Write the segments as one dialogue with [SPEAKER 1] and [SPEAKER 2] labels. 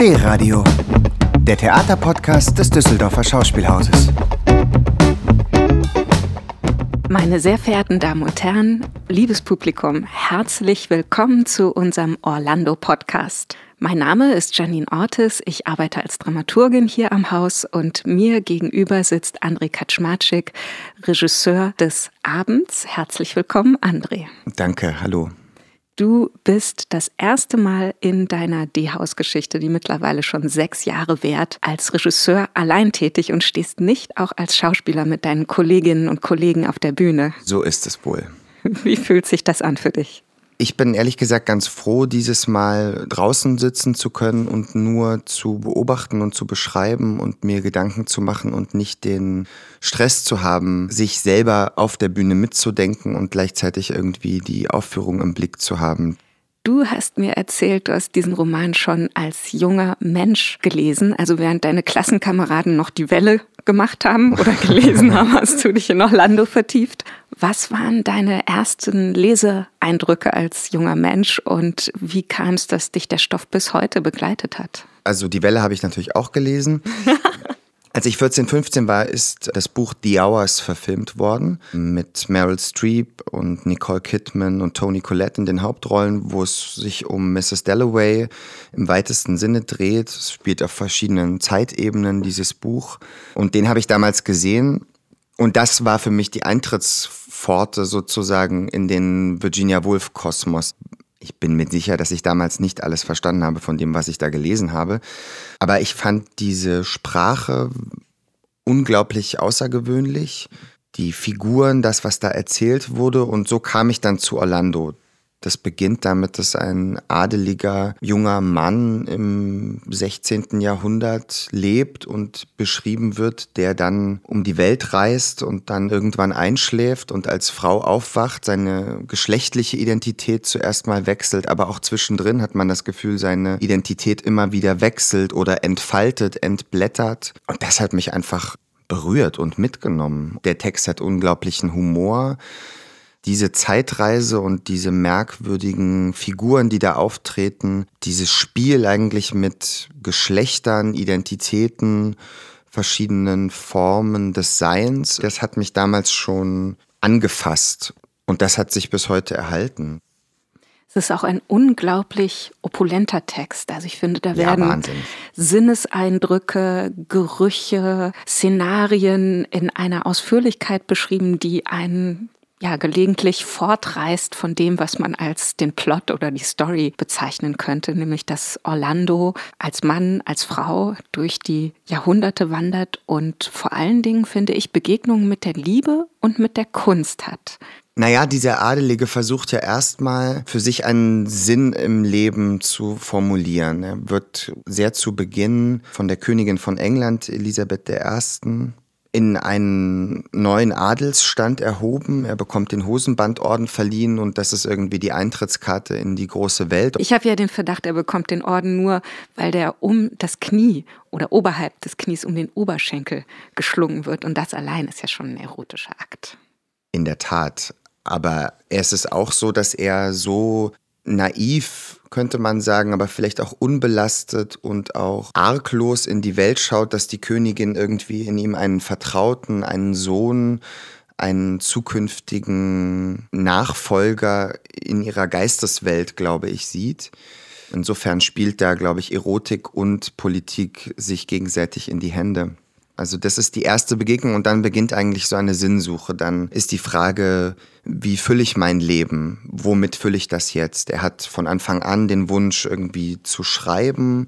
[SPEAKER 1] D-Radio, der Theaterpodcast des Düsseldorfer Schauspielhauses.
[SPEAKER 2] Meine sehr verehrten Damen und Herren, liebes Publikum, herzlich willkommen zu unserem Orlando-Podcast. Mein Name ist Janine Ortis, ich arbeite als Dramaturgin hier am Haus und mir gegenüber sitzt André Kaczmarczyk, Regisseur des Abends. Herzlich willkommen, André.
[SPEAKER 1] Danke, hallo.
[SPEAKER 2] Du bist das erste Mal in deiner D-Haus-Geschichte, die mittlerweile schon sechs Jahre währt, als Regisseur allein tätig und stehst nicht auch als Schauspieler mit deinen Kolleginnen und Kollegen auf der Bühne.
[SPEAKER 1] So ist es wohl.
[SPEAKER 2] Wie fühlt sich das an für dich?
[SPEAKER 1] Ich bin ehrlich gesagt ganz froh, dieses Mal draußen sitzen zu können und nur zu beobachten und zu beschreiben und mir Gedanken zu machen und nicht den Stress zu haben, sich selber auf der Bühne mitzudenken und gleichzeitig irgendwie die Aufführung im Blick zu haben.
[SPEAKER 2] Du hast mir erzählt, du hast diesen Roman schon als junger Mensch gelesen, also während deine Klassenkameraden noch die Welle gemacht haben oder gelesen haben, hast du dich in Orlando vertieft. Was waren deine ersten Leseeindrücke als junger Mensch und wie kam es, dass dich der Stoff bis heute begleitet hat?
[SPEAKER 1] Also die Welle habe ich natürlich auch gelesen. Als ich 14, 15 war, ist das Buch The Hours verfilmt worden mit Meryl Streep und Nicole Kidman und Tony Collette in den Hauptrollen, wo es sich um Mrs. Dalloway im weitesten Sinne dreht. Es spielt auf verschiedenen Zeitebenen dieses Buch und den habe ich damals gesehen und das war für mich die Eintrittspforte sozusagen in den Virginia Woolf Kosmos. Ich bin mir sicher, dass ich damals nicht alles verstanden habe von dem, was ich da gelesen habe. Aber ich fand diese Sprache unglaublich außergewöhnlich. Die Figuren, das, was da erzählt wurde. Und so kam ich dann zu Orlando. Das beginnt damit, dass ein adeliger junger Mann im 16. Jahrhundert lebt und beschrieben wird, der dann um die Welt reist und dann irgendwann einschläft und als Frau aufwacht, seine geschlechtliche Identität zuerst mal wechselt, aber auch zwischendrin hat man das Gefühl, seine Identität immer wieder wechselt oder entfaltet, entblättert. Und das hat mich einfach berührt und mitgenommen. Der Text hat unglaublichen Humor diese Zeitreise und diese merkwürdigen Figuren, die da auftreten, dieses Spiel eigentlich mit Geschlechtern, Identitäten, verschiedenen Formen des Seins, das hat mich damals schon angefasst und das hat sich bis heute erhalten.
[SPEAKER 2] Es ist auch ein unglaublich opulenter Text. Also ich finde, da werden ja, Sinneseindrücke, Gerüche, Szenarien in einer Ausführlichkeit beschrieben, die einen ja gelegentlich fortreißt von dem, was man als den Plot oder die Story bezeichnen könnte, nämlich dass Orlando als Mann, als Frau durch die Jahrhunderte wandert und vor allen Dingen, finde ich, Begegnungen mit der Liebe und mit der Kunst hat.
[SPEAKER 1] Naja, dieser Adelige versucht ja erstmal für sich einen Sinn im Leben zu formulieren. Er wird sehr zu Beginn von der Königin von England, Elisabeth I., in einen neuen Adelsstand erhoben. Er bekommt den Hosenbandorden verliehen und das ist irgendwie die Eintrittskarte in die große Welt.
[SPEAKER 2] Ich habe ja den Verdacht, er bekommt den Orden nur, weil der um das Knie oder oberhalb des Knies um den Oberschenkel geschlungen wird und das allein ist ja schon ein erotischer Akt.
[SPEAKER 1] In der Tat. Aber es ist auch so, dass er so naiv könnte man sagen, aber vielleicht auch unbelastet und auch arglos in die Welt schaut, dass die Königin irgendwie in ihm einen Vertrauten, einen Sohn, einen zukünftigen Nachfolger in ihrer Geisteswelt, glaube ich, sieht. Insofern spielt da, glaube ich, Erotik und Politik sich gegenseitig in die Hände. Also das ist die erste Begegnung und dann beginnt eigentlich so eine Sinnsuche. Dann ist die Frage, wie fülle ich mein Leben? Womit fülle ich das jetzt? Er hat von Anfang an den Wunsch, irgendwie zu schreiben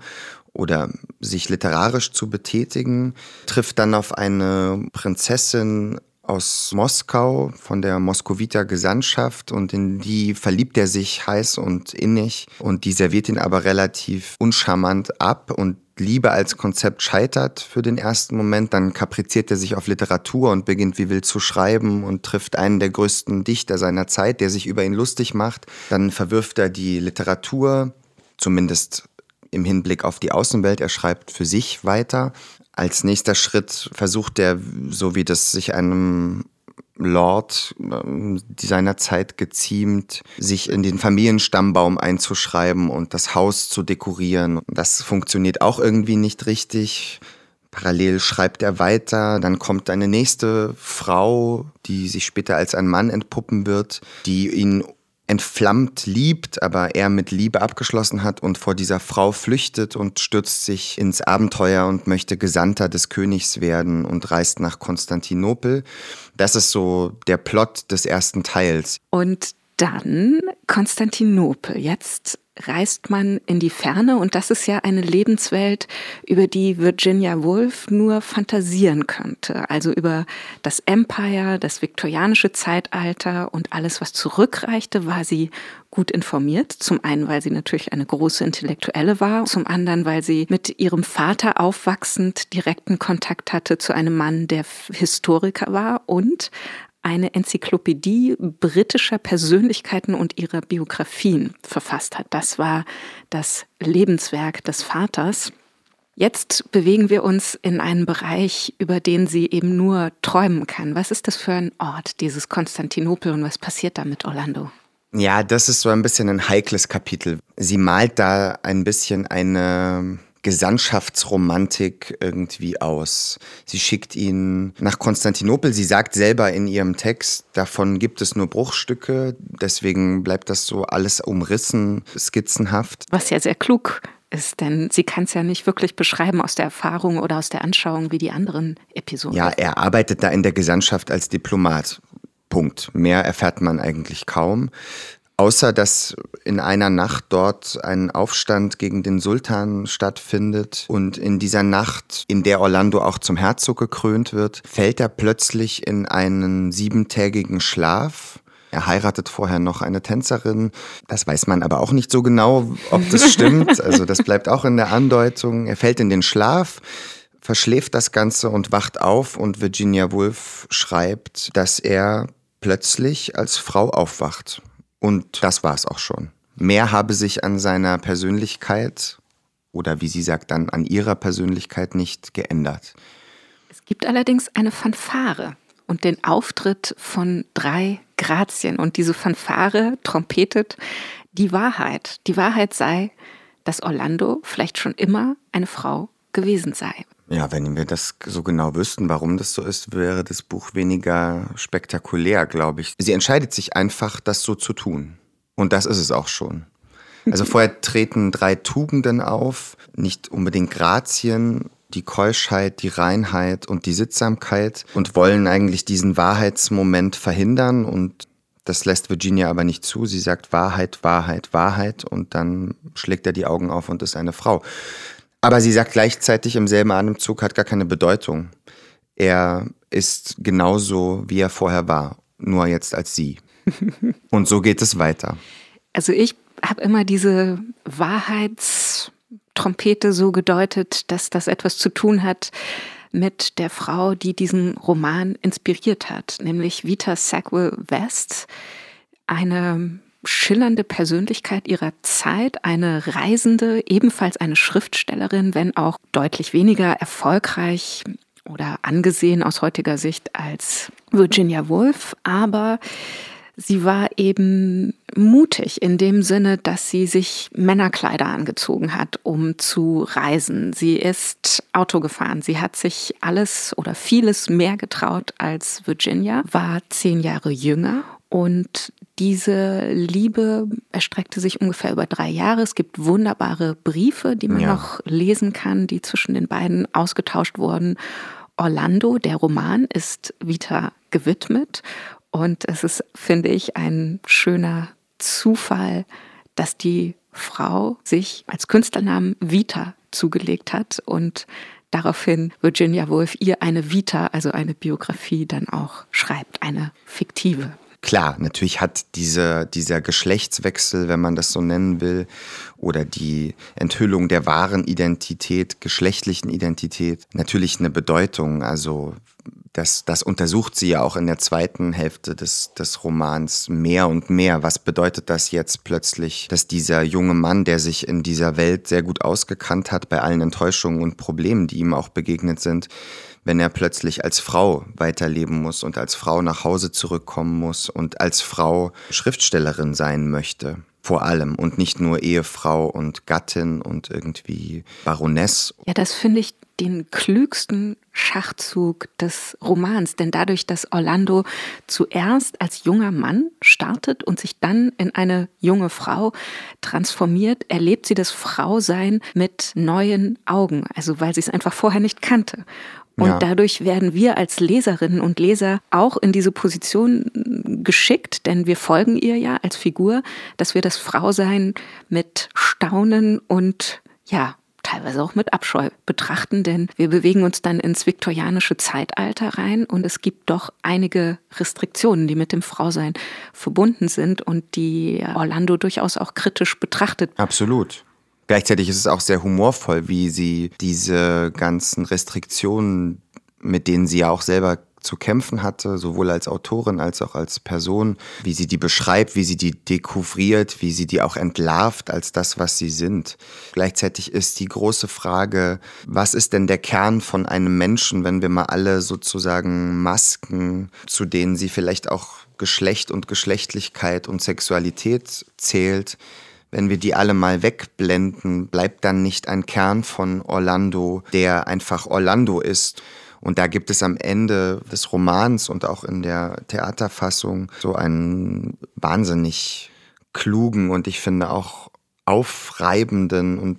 [SPEAKER 1] oder sich literarisch zu betätigen, trifft dann auf eine Prinzessin aus Moskau von der Moskowiter Gesandtschaft und in die verliebt er sich heiß und innig und die serviert ihn aber relativ uncharmant ab und Liebe als Konzept scheitert für den ersten Moment, dann kapriziert er sich auf Literatur und beginnt wie wild zu schreiben und trifft einen der größten Dichter seiner Zeit, der sich über ihn lustig macht. Dann verwirft er die Literatur, zumindest im Hinblick auf die Außenwelt. Er schreibt für sich weiter. Als nächster Schritt versucht er, so wie das sich einem Lord äh, seiner Zeit geziemt, sich in den Familienstammbaum einzuschreiben und das Haus zu dekorieren. Das funktioniert auch irgendwie nicht richtig. Parallel schreibt er weiter, dann kommt eine nächste Frau, die sich später als ein Mann entpuppen wird, die ihn entflammt liebt, aber er mit Liebe abgeschlossen hat und vor dieser Frau flüchtet und stürzt sich ins Abenteuer und möchte Gesandter des Königs werden und reist nach Konstantinopel. Das ist so der Plot des ersten Teils.
[SPEAKER 2] Und dann Konstantinopel. Jetzt reist man in die Ferne und das ist ja eine Lebenswelt, über die Virginia Woolf nur fantasieren könnte. Also über das Empire, das viktorianische Zeitalter und alles, was zurückreichte, war sie gut informiert. Zum einen, weil sie natürlich eine große Intellektuelle war, zum anderen, weil sie mit ihrem Vater aufwachsend direkten Kontakt hatte zu einem Mann, der Historiker war und eine Enzyklopädie britischer Persönlichkeiten und ihrer Biografien verfasst hat. Das war das Lebenswerk des Vaters. Jetzt bewegen wir uns in einen Bereich, über den sie eben nur träumen kann. Was ist das für ein Ort, dieses Konstantinopel, und was passiert da mit Orlando?
[SPEAKER 1] Ja, das ist so ein bisschen ein heikles Kapitel. Sie malt da ein bisschen eine Gesandtschaftsromantik irgendwie aus. Sie schickt ihn nach Konstantinopel. Sie sagt selber in ihrem Text, davon gibt es nur Bruchstücke. Deswegen bleibt das so alles umrissen, skizzenhaft.
[SPEAKER 2] Was ja sehr klug ist, denn sie kann es ja nicht wirklich beschreiben aus der Erfahrung oder aus der Anschauung wie die anderen Episoden.
[SPEAKER 1] Ja, er arbeitet da in der Gesandtschaft als Diplomat. Punkt. Mehr erfährt man eigentlich kaum. Außer dass in einer Nacht dort ein Aufstand gegen den Sultan stattfindet und in dieser Nacht, in der Orlando auch zum Herzog gekrönt wird, fällt er plötzlich in einen siebentägigen Schlaf. Er heiratet vorher noch eine Tänzerin. Das weiß man aber auch nicht so genau, ob das stimmt. Also das bleibt auch in der Andeutung. Er fällt in den Schlaf, verschläft das Ganze und wacht auf und Virginia Woolf schreibt, dass er plötzlich als Frau aufwacht. Und das war es auch schon. Mehr habe sich an seiner Persönlichkeit oder wie sie sagt dann an ihrer Persönlichkeit nicht geändert.
[SPEAKER 2] Es gibt allerdings eine Fanfare und den Auftritt von drei Grazien. Und diese Fanfare trompetet die Wahrheit. Die Wahrheit sei, dass Orlando vielleicht schon immer eine Frau gewesen sei.
[SPEAKER 1] Ja, wenn wir das so genau wüssten, warum das so ist, wäre das Buch weniger spektakulär, glaube ich. Sie entscheidet sich einfach, das so zu tun. Und das ist es auch schon. Also vorher treten drei Tugenden auf, nicht unbedingt Grazien, die Keuschheit, die Reinheit und die Sittsamkeit und wollen eigentlich diesen Wahrheitsmoment verhindern und das lässt Virginia aber nicht zu. Sie sagt Wahrheit, Wahrheit, Wahrheit und dann schlägt er die Augen auf und ist eine Frau. Aber sie sagt gleichzeitig im selben Atemzug, hat gar keine Bedeutung. Er ist genauso, wie er vorher war, nur jetzt als sie. Und so geht es weiter.
[SPEAKER 2] Also ich habe immer diese Wahrheitstrompete so gedeutet, dass das etwas zu tun hat mit der Frau, die diesen Roman inspiriert hat, nämlich Vita Sackville West, eine schillernde Persönlichkeit ihrer Zeit, eine Reisende, ebenfalls eine Schriftstellerin, wenn auch deutlich weniger erfolgreich oder angesehen aus heutiger Sicht als Virginia Woolf, aber sie war eben mutig in dem Sinne, dass sie sich Männerkleider angezogen hat, um zu reisen. Sie ist Auto gefahren. Sie hat sich alles oder vieles mehr getraut als Virginia, war zehn Jahre jünger und diese Liebe erstreckte sich ungefähr über drei Jahre. Es gibt wunderbare Briefe, die man ja. noch lesen kann, die zwischen den beiden ausgetauscht wurden. Orlando, der Roman, ist Vita gewidmet. Und es ist, finde ich, ein schöner Zufall, dass die Frau sich als Künstlernamen Vita zugelegt hat und daraufhin Virginia Woolf ihr eine Vita, also eine Biografie, dann auch schreibt, eine fiktive.
[SPEAKER 1] Klar, natürlich hat diese, dieser Geschlechtswechsel, wenn man das so nennen will, oder die Enthüllung der wahren Identität, geschlechtlichen Identität, natürlich eine Bedeutung. Also das, das untersucht sie ja auch in der zweiten Hälfte des, des Romans mehr und mehr. Was bedeutet das jetzt plötzlich, dass dieser junge Mann, der sich in dieser Welt sehr gut ausgekannt hat, bei allen Enttäuschungen und Problemen, die ihm auch begegnet sind, wenn er plötzlich als Frau weiterleben muss und als Frau nach Hause zurückkommen muss und als Frau Schriftstellerin sein möchte. Vor allem und nicht nur Ehefrau und Gattin und irgendwie Baroness.
[SPEAKER 2] Ja, das finde ich den klügsten Schachzug des Romans, denn dadurch, dass Orlando zuerst als junger Mann startet und sich dann in eine junge Frau transformiert, erlebt sie das Frausein mit neuen Augen, also weil sie es einfach vorher nicht kannte. Und ja. dadurch werden wir als Leserinnen und Leser auch in diese Position geschickt, denn wir folgen ihr ja als Figur, dass wir das Frausein mit Staunen und ja, teilweise auch mit Abscheu betrachten, denn wir bewegen uns dann ins viktorianische Zeitalter rein und es gibt doch einige Restriktionen, die mit dem Frausein verbunden sind und die Orlando durchaus auch kritisch betrachtet.
[SPEAKER 1] Absolut. Gleichzeitig ist es auch sehr humorvoll, wie sie diese ganzen Restriktionen, mit denen sie ja auch selber zu kämpfen hatte, sowohl als Autorin als auch als Person, wie sie die beschreibt, wie sie die dekouvriert, wie sie die auch entlarvt als das, was sie sind. Gleichzeitig ist die große Frage, was ist denn der Kern von einem Menschen, wenn wir mal alle sozusagen Masken, zu denen sie vielleicht auch Geschlecht und Geschlechtlichkeit und Sexualität zählt, wenn wir die alle mal wegblenden, bleibt dann nicht ein Kern von Orlando, der einfach Orlando ist und da gibt es am Ende des Romans und auch in der Theaterfassung so einen wahnsinnig klugen und ich finde auch aufreibenden und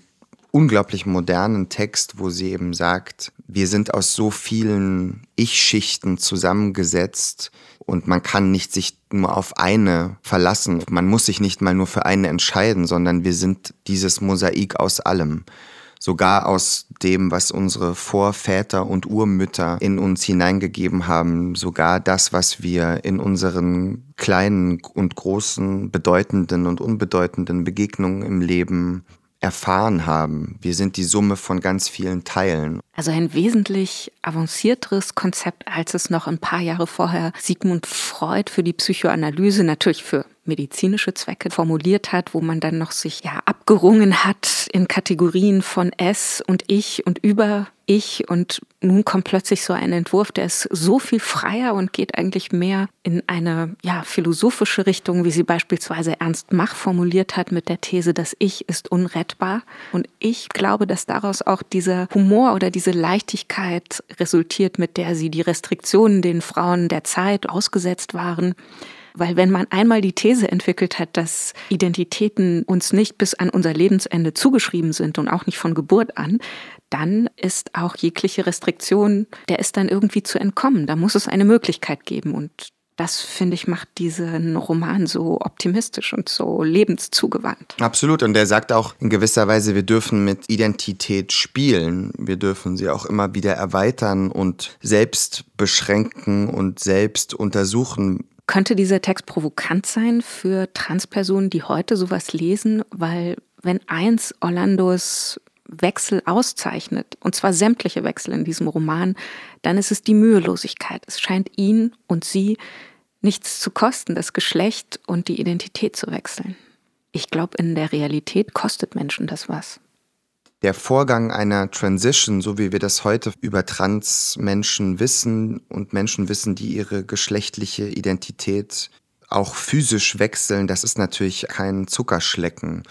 [SPEAKER 1] unglaublich modernen Text, wo sie eben sagt, wir sind aus so vielen Ich-Schichten zusammengesetzt und man kann nicht sich nur auf eine verlassen. Man muss sich nicht mal nur für eine entscheiden, sondern wir sind dieses Mosaik aus allem sogar aus dem, was unsere Vorväter und Urmütter in uns hineingegeben haben, sogar das, was wir in unseren kleinen und großen, bedeutenden und unbedeutenden Begegnungen im Leben erfahren haben. Wir sind die Summe von ganz vielen Teilen.
[SPEAKER 2] Also ein wesentlich avancierteres Konzept, als es noch ein paar Jahre vorher Sigmund Freud für die Psychoanalyse, natürlich für medizinische Zwecke formuliert hat, wo man dann noch sich ja abgerungen hat in Kategorien von es und ich und über ich. Und nun kommt plötzlich so ein Entwurf, der ist so viel freier und geht eigentlich mehr in eine ja philosophische Richtung, wie sie beispielsweise Ernst Mach formuliert hat mit der These, das Ich ist unrettbar. Und ich glaube, dass daraus auch dieser Humor oder diese Leichtigkeit resultiert, mit der sie die Restriktionen den Frauen der Zeit ausgesetzt waren weil wenn man einmal die These entwickelt hat, dass Identitäten uns nicht bis an unser Lebensende zugeschrieben sind und auch nicht von Geburt an, dann ist auch jegliche Restriktion, der ist dann irgendwie zu entkommen. Da muss es eine Möglichkeit geben und das, finde ich, macht diesen Roman so optimistisch und so lebenszugwandt.
[SPEAKER 1] Absolut. Und er sagt auch in gewisser Weise, wir dürfen mit Identität spielen. Wir dürfen sie auch immer wieder erweitern und selbst beschränken und selbst untersuchen,
[SPEAKER 2] könnte dieser Text provokant sein für Transpersonen, die heute sowas lesen? Weil wenn eins Orlandos Wechsel auszeichnet, und zwar sämtliche Wechsel in diesem Roman, dann ist es die Mühelosigkeit. Es scheint ihn und sie nichts zu kosten, das Geschlecht und die Identität zu wechseln. Ich glaube, in der Realität kostet Menschen das was
[SPEAKER 1] der Vorgang einer Transition, so wie wir das heute über Trans-Menschen wissen und Menschen wissen, die ihre geschlechtliche Identität auch physisch wechseln, das ist natürlich kein Zuckerschlecken.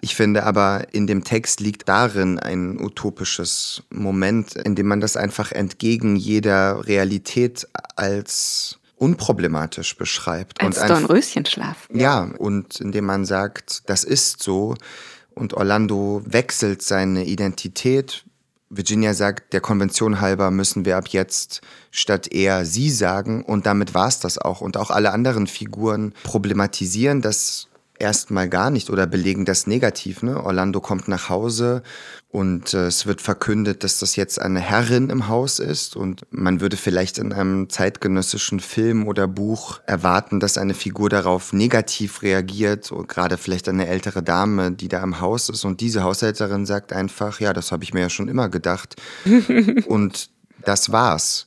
[SPEAKER 1] Ich finde aber, in dem Text liegt darin ein utopisches Moment, in dem man das einfach entgegen jeder Realität als unproblematisch beschreibt.
[SPEAKER 2] Als Dornröschenschlaf.
[SPEAKER 1] Ja, und indem man sagt, das ist so, und Orlando wechselt seine Identität. Virginia sagt, der Konvention halber müssen wir ab jetzt statt er sie sagen und damit war es das auch. Und auch alle anderen Figuren problematisieren das erstmal gar nicht oder belegen das negativ. Ne? Orlando kommt nach Hause und äh, es wird verkündet, dass das jetzt eine Herrin im Haus ist und man würde vielleicht in einem zeitgenössischen Film oder Buch erwarten, dass eine Figur darauf negativ reagiert, und gerade vielleicht eine ältere Dame, die da im Haus ist und diese Haushälterin sagt einfach, ja, das habe ich mir ja schon immer gedacht und das war's.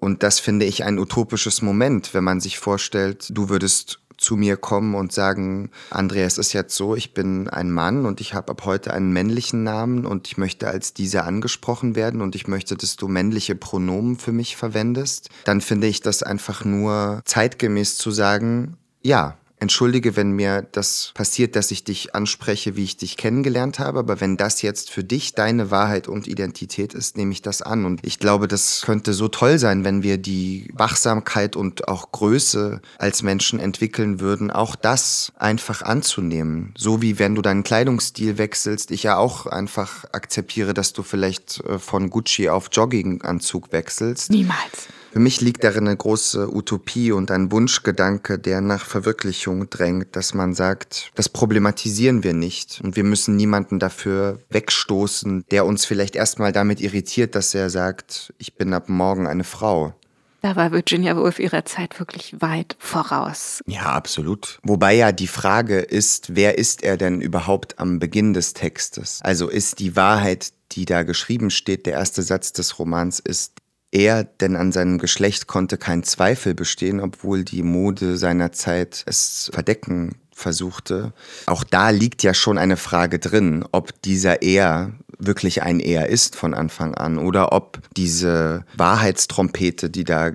[SPEAKER 1] Und das finde ich ein utopisches Moment, wenn man sich vorstellt, du würdest zu mir kommen und sagen, Andrea, es ist jetzt so, ich bin ein Mann und ich habe ab heute einen männlichen Namen und ich möchte als dieser angesprochen werden und ich möchte, dass du männliche Pronomen für mich verwendest, dann finde ich das einfach nur zeitgemäß zu sagen, ja, entschuldige, wenn mir das passiert, dass ich dich anspreche, wie ich dich kennengelernt habe, aber wenn das jetzt für dich deine Wahrheit und Identität ist, nehme ich das an. Und ich glaube, das könnte so toll sein, wenn wir die Wachsamkeit und auch Größe als Menschen entwickeln würden, auch das einfach anzunehmen. So wie wenn du deinen Kleidungsstil wechselst, ich ja auch einfach akzeptiere, dass du vielleicht äh, von Gucci auf Jogginganzug wechselst.
[SPEAKER 2] Niemals.
[SPEAKER 1] Für mich liegt darin eine große Utopie und ein Wunschgedanke, der nach Verwirklichung drängt, dass man sagt, das problematisieren wir nicht und wir müssen niemanden dafür wegstoßen, der uns vielleicht erstmal damit irritiert, dass er sagt, ich bin ab morgen eine Frau.
[SPEAKER 2] Da war Virginia Woolf ihrer Zeit wirklich weit voraus.
[SPEAKER 1] Ja, absolut. Wobei ja die Frage ist, wer ist er denn überhaupt am Beginn des Textes? Also ist die Wahrheit, die da geschrieben steht, der erste Satz des Romans ist, er, denn an seinem Geschlecht konnte kein Zweifel bestehen, obwohl die Mode seiner Zeit es verdecken versuchte. Auch da liegt ja schon eine Frage drin, ob dieser Er wirklich ein Er ist von Anfang an oder ob diese Wahrheitstrompete, die da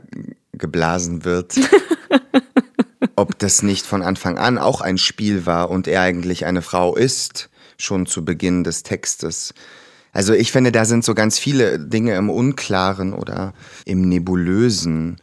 [SPEAKER 1] geblasen wird, ob das nicht von Anfang an auch ein Spiel war und er eigentlich eine Frau ist, schon zu Beginn des Textes. Also ich finde, da sind so ganz viele Dinge im Unklaren oder im Nebulösen.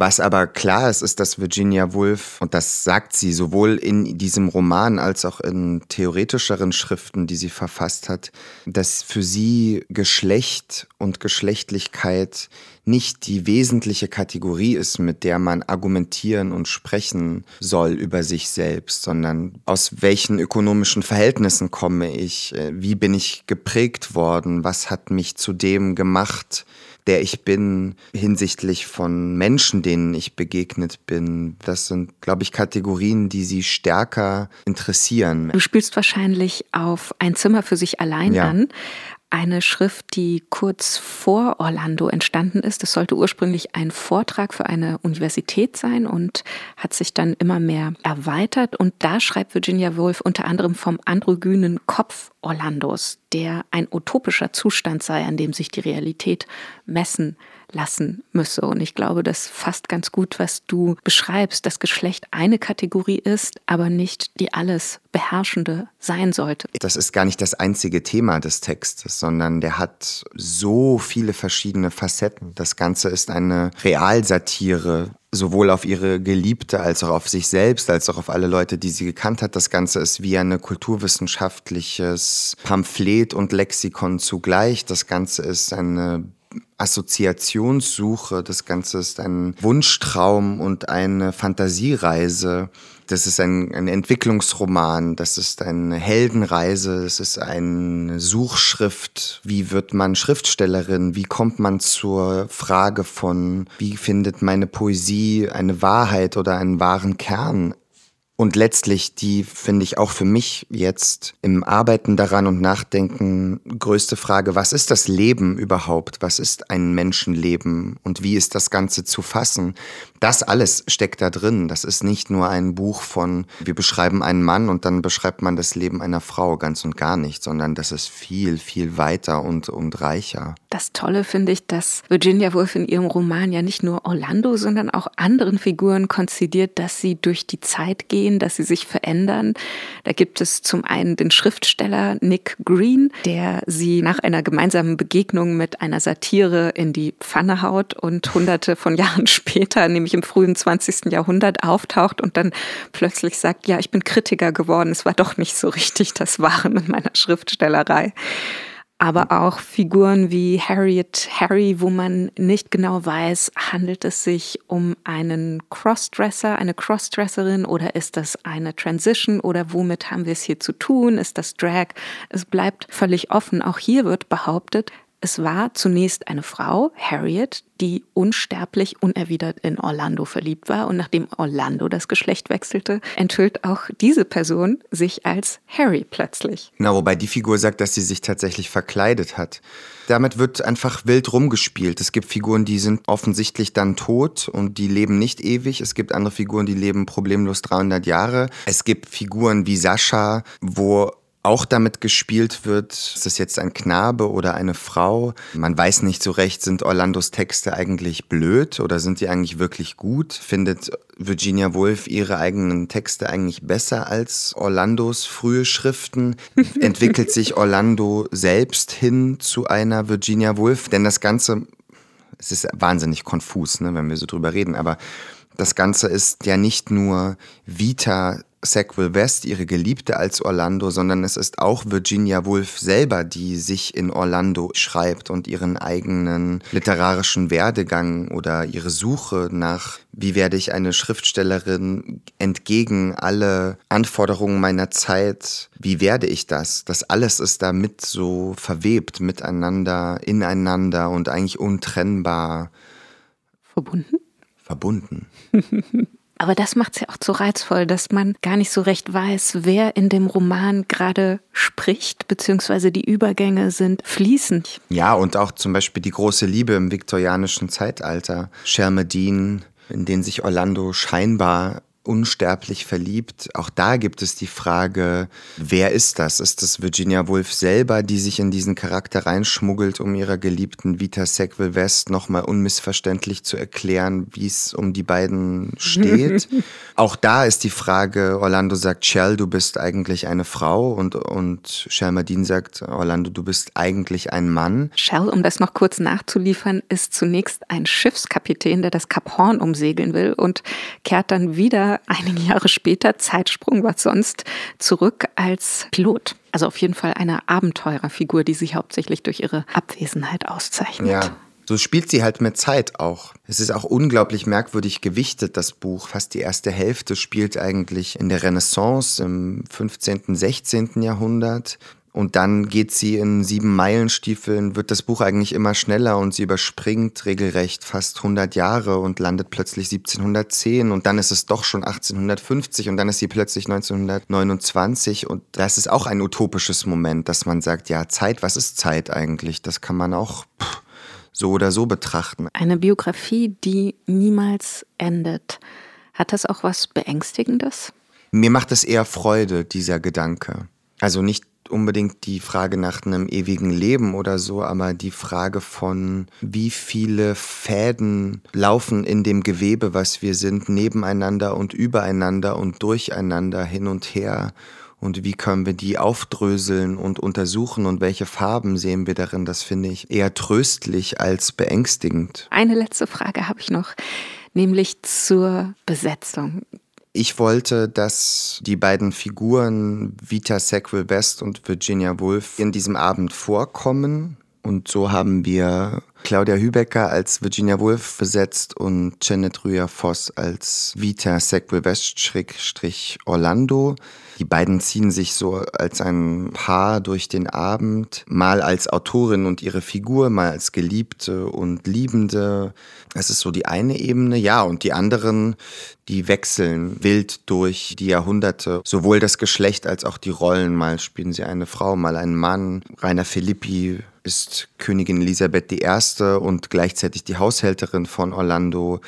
[SPEAKER 1] Was aber klar ist, ist, dass Virginia Woolf, und das sagt sie sowohl in diesem Roman als auch in theoretischeren Schriften, die sie verfasst hat, dass für sie Geschlecht und Geschlechtlichkeit nicht die wesentliche Kategorie ist, mit der man argumentieren und sprechen soll über sich selbst, sondern aus welchen ökonomischen Verhältnissen komme ich, äh, wie bin ich geprägt worden, was hat mich zu dem gemacht, der ich bin hinsichtlich von Menschen, denen ich begegnet bin. Das sind, glaube ich, Kategorien, die sie stärker interessieren.
[SPEAKER 2] Du spielst wahrscheinlich auf ein Zimmer für sich allein ja. an eine Schrift, die kurz vor Orlando entstanden ist. Es sollte ursprünglich ein Vortrag für eine Universität sein und hat sich dann immer mehr erweitert. Und da schreibt Virginia Woolf unter anderem vom androgynen Kopf Orlandos, der ein utopischer Zustand sei, an dem sich die Realität messen lassen müsse. Und ich glaube, das fasst ganz gut, was du beschreibst, dass Geschlecht eine Kategorie ist, aber nicht die alles beherrschende sein sollte.
[SPEAKER 1] Das ist gar nicht das einzige Thema des Textes, sondern der hat so viele verschiedene Facetten. Das Ganze ist eine Realsatire sowohl auf ihre Geliebte als auch auf sich selbst, als auch auf alle Leute, die sie gekannt hat. Das Ganze ist wie ein kulturwissenschaftliches Pamphlet und Lexikon zugleich. Das Ganze ist eine Assoziationssuche. Das Ganze ist ein Wunschtraum und eine Fantasiereise. Das ist ein, ein Entwicklungsroman, das ist eine Heldenreise, das ist eine Suchschrift. Wie wird man Schriftstellerin? Wie kommt man zur Frage von, wie findet meine Poesie eine Wahrheit oder einen wahren Kern? Und letztlich die, finde ich, auch für mich jetzt im Arbeiten daran und Nachdenken größte Frage, was ist das Leben überhaupt? Was ist ein Menschenleben und wie ist das Ganze zu fassen? Das alles steckt da drin. Das ist nicht nur ein Buch von, wir beschreiben einen Mann und dann beschreibt man das Leben einer Frau ganz und gar nicht, sondern das ist viel, viel weiter und, und reicher.
[SPEAKER 2] Das Tolle finde ich, dass Virginia Woolf in ihrem Roman ja nicht nur Orlando, sondern auch anderen Figuren konzidiert, dass sie durch die Zeit gehen gehen, dass sie sich verändern. Da gibt es zum einen den Schriftsteller Nick Green, der sie nach einer gemeinsamen Begegnung mit einer Satire in die Pfanne haut und hunderte von Jahren später, nämlich im frühen 20. Jahrhundert, auftaucht und dann plötzlich sagt, ja, ich bin Kritiker geworden, es war doch nicht so richtig das Wahre mit meiner Schriftstellerei aber auch Figuren wie Harriet Harry, wo man nicht genau weiß, handelt es sich um einen Crossdresser, eine Crossdresserin oder ist das eine Transition oder womit haben wir es hier zu tun? Ist das Drag? Es bleibt völlig offen. Auch hier wird behauptet, Es war zunächst eine Frau, Harriet, die unsterblich unerwidert in Orlando verliebt war. Und nachdem Orlando das Geschlecht wechselte, enthüllt auch diese Person sich als Harry plötzlich.
[SPEAKER 1] Na, wobei die Figur sagt, dass sie sich tatsächlich verkleidet hat. Damit wird einfach wild rumgespielt. Es gibt Figuren, die sind offensichtlich dann tot und die leben nicht ewig. Es gibt andere Figuren, die leben problemlos 300 Jahre. Es gibt Figuren wie Sascha, wo auch damit gespielt wird, ist es jetzt ein Knabe oder eine Frau? Man weiß nicht so recht, sind Orlandos Texte eigentlich blöd oder sind die eigentlich wirklich gut? Findet Virginia Woolf ihre eigenen Texte eigentlich besser als Orlandos frühe Schriften? Entwickelt sich Orlando selbst hin zu einer Virginia Woolf? Denn das Ganze, es ist wahnsinnig konfus, ne, wenn wir so drüber reden, aber das Ganze ist ja nicht nur Vita Sackville West, ihre Geliebte als Orlando, sondern es ist auch Virginia Woolf selber, die sich in Orlando schreibt und ihren eigenen literarischen Werdegang oder ihre Suche nach, wie werde ich eine Schriftstellerin entgegen alle Anforderungen meiner Zeit, wie werde ich das? Das alles ist damit so verwebt miteinander, ineinander und eigentlich untrennbar
[SPEAKER 2] verbunden.
[SPEAKER 1] Verbunden.
[SPEAKER 2] Aber das macht es ja auch so reizvoll, dass man gar nicht so recht weiß, wer in dem Roman gerade spricht, beziehungsweise die Übergänge sind fließend.
[SPEAKER 1] Ja, und auch zum Beispiel die große Liebe im viktorianischen Zeitalter. Shermedin, in den sich Orlando scheinbar unsterblich verliebt. Auch da gibt es die Frage, wer ist das? Ist es Virginia Woolf selber, die sich in diesen Charakter reinschmuggelt, um ihrer geliebten Vita Sackville West nochmal unmissverständlich zu erklären, wie es um die beiden steht? Auch da ist die Frage, Orlando sagt, Shell, du bist eigentlich eine Frau und, und Shermadine sagt, Orlando, du bist eigentlich ein Mann.
[SPEAKER 2] Shell, um das noch kurz nachzuliefern, ist zunächst ein Schiffskapitän, der das Kap Horn umsegeln will und kehrt dann wieder einige Jahre später, Zeitsprung was sonst, zurück als Pilot. Also auf jeden Fall eine Abenteurerfigur, die sich hauptsächlich durch ihre Abwesenheit auszeichnet.
[SPEAKER 1] Ja. So spielt sie halt mit Zeit auch. Es ist auch unglaublich merkwürdig gewichtet, das Buch. Fast die erste Hälfte spielt eigentlich in der Renaissance im 15., 16. Jahrhundert. Und dann geht sie in sieben Meilenstiefeln, wird das Buch eigentlich immer schneller und sie überspringt regelrecht fast 100 Jahre und landet plötzlich 1710 und dann ist es doch schon 1850 und dann ist sie plötzlich 1929 und das ist auch ein utopisches Moment, dass man sagt, ja, Zeit, was ist Zeit eigentlich? Das kann man auch pff, so oder so betrachten.
[SPEAKER 2] Eine Biografie, die niemals endet. Hat das auch was Beängstigendes?
[SPEAKER 1] Mir macht es eher Freude, dieser Gedanke. Also nicht unbedingt die Frage nach einem ewigen Leben oder so, aber die Frage von, wie viele Fäden laufen in dem Gewebe, was wir sind, nebeneinander und übereinander und durcheinander hin und her. Und wie können wir die aufdröseln und untersuchen und welche Farben sehen wir darin? Das finde ich eher tröstlich als beängstigend.
[SPEAKER 2] Eine letzte Frage habe ich noch, nämlich zur Besetzung.
[SPEAKER 1] Ich wollte, dass die beiden Figuren Vita Sackville West und Virginia Woolf in diesem Abend vorkommen. Und so haben wir Claudia Hübecker als Virginia Woolf besetzt und Janet Rühr-Voss als Vita Sackville West-Orlando. Die beiden ziehen sich so als ein Paar durch den Abend, mal als Autorin und ihre Figur, mal als Geliebte und Liebende. Das ist so die eine Ebene. Ja, und die anderen, die wechseln wild durch die Jahrhunderte. Sowohl das Geschlecht als auch die Rollen. Mal spielen sie eine Frau, mal einen Mann. Rainer Filippi ist Königin Elisabeth I. und gleichzeitig die Haushälterin von Orlando.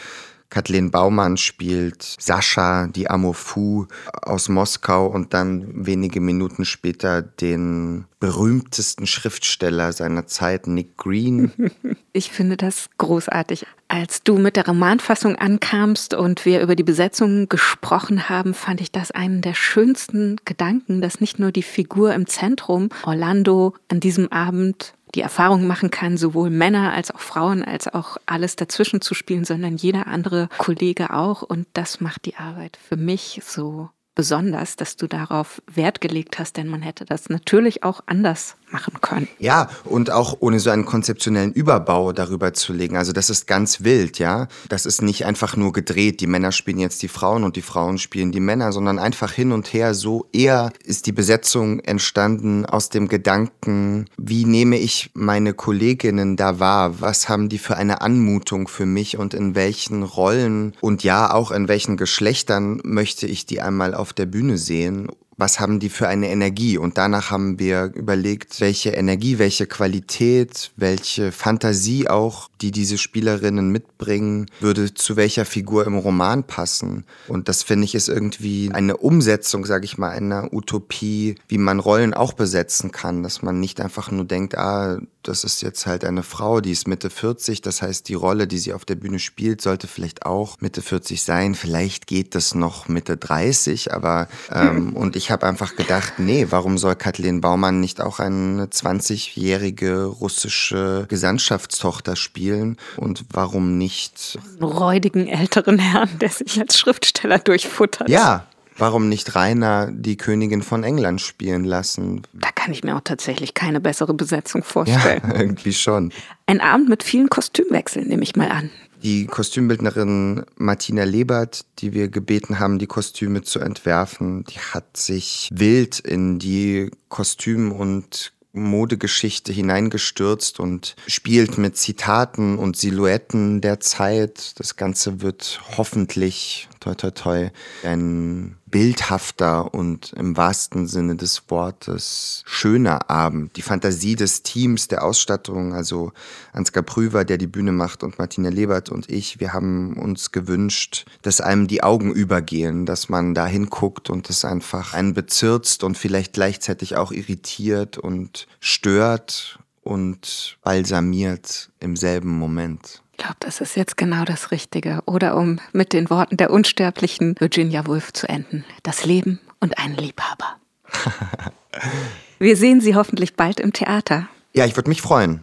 [SPEAKER 1] Kathleen Baumann spielt Sascha, die Amofu aus Moskau und dann wenige Minuten später den berühmtesten Schriftsteller seiner Zeit, Nick Green.
[SPEAKER 2] Ich finde das großartig. Als du mit der Romanfassung ankamst und wir über die Besetzung gesprochen haben, fand ich das einen der schönsten Gedanken, dass nicht nur die Figur im Zentrum, Orlando, an diesem Abend die Erfahrung machen kann, sowohl Männer als auch Frauen als auch alles dazwischen zu spielen, sondern jeder andere Kollege auch. Und das macht die Arbeit für mich so besonders, dass du darauf Wert gelegt hast, denn man hätte das natürlich auch anders machen können.
[SPEAKER 1] Ja, und auch ohne so einen konzeptionellen Überbau darüber zu legen. Also das ist ganz wild, ja. Das ist nicht einfach nur gedreht, die Männer spielen jetzt die Frauen und die Frauen spielen die Männer, sondern einfach hin und her. So eher ist die Besetzung entstanden aus dem Gedanken, wie nehme ich meine Kolleginnen da wahr? Was haben die für eine Anmutung für mich und in welchen Rollen und ja auch in welchen Geschlechtern möchte ich die einmal auf der Bühne sehen was haben die für eine Energie? Und danach haben wir überlegt, welche Energie, welche Qualität, welche Fantasie auch, die diese Spielerinnen mitbringen, würde zu welcher Figur im Roman passen. Und das finde ich ist irgendwie eine Umsetzung, sage ich mal, einer Utopie, wie man Rollen auch besetzen kann, dass man nicht einfach nur denkt, ah, das ist jetzt halt eine Frau, die ist Mitte 40, das heißt, die Rolle, die sie auf der Bühne spielt, sollte vielleicht auch Mitte 40 sein. Vielleicht geht das noch Mitte 30, aber ähm, und ich habe einfach gedacht, nee, warum soll Kathleen Baumann nicht auch eine 20-jährige russische Gesandtschaftstochter spielen und warum nicht
[SPEAKER 2] einen räudigen älteren Herrn, der sich als Schriftsteller durchfuttert?
[SPEAKER 1] Ja, Warum nicht Rainer die Königin von England spielen lassen?
[SPEAKER 2] Da kann ich mir auch tatsächlich keine bessere Besetzung vorstellen.
[SPEAKER 1] Ja, irgendwie schon.
[SPEAKER 2] Ein Abend mit vielen Kostümwechseln, nehme ich mal an.
[SPEAKER 1] Die Kostümbildnerin Martina Lebert, die wir gebeten haben, die Kostüme zu entwerfen, die hat sich wild in die Kostüm- und Modegeschichte hineingestürzt und spielt mit Zitaten und Silhouetten der Zeit. Das Ganze wird hoffentlich, toi toi toi, ein bildhafter und im wahrsten Sinne des Wortes schöner Abend. Die Fantasie des Teams, der Ausstattung, also Ansgar Prüver, der die Bühne macht und Martina Lebert und ich, wir haben uns gewünscht, dass einem die Augen übergehen, dass man da hinguckt und es einfach einen bezirzt und vielleicht gleichzeitig auch irritiert und stört und balsamiert im selben Moment.
[SPEAKER 2] Ich glaube, das ist jetzt genau das Richtige. Oder um mit den Worten der unsterblichen Virginia Woolf zu enden. Das Leben und ein Liebhaber. Wir sehen Sie hoffentlich bald im Theater.
[SPEAKER 1] Ja, ich würde mich freuen.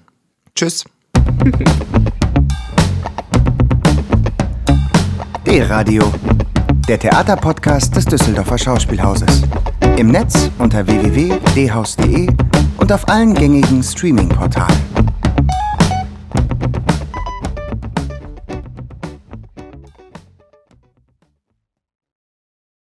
[SPEAKER 1] Tschüss.
[SPEAKER 3] D-Radio, der Theaterpodcast des Düsseldorfer Schauspielhauses. Im Netz unter www.dhaus.de und auf allen gängigen Streaming-Portalen.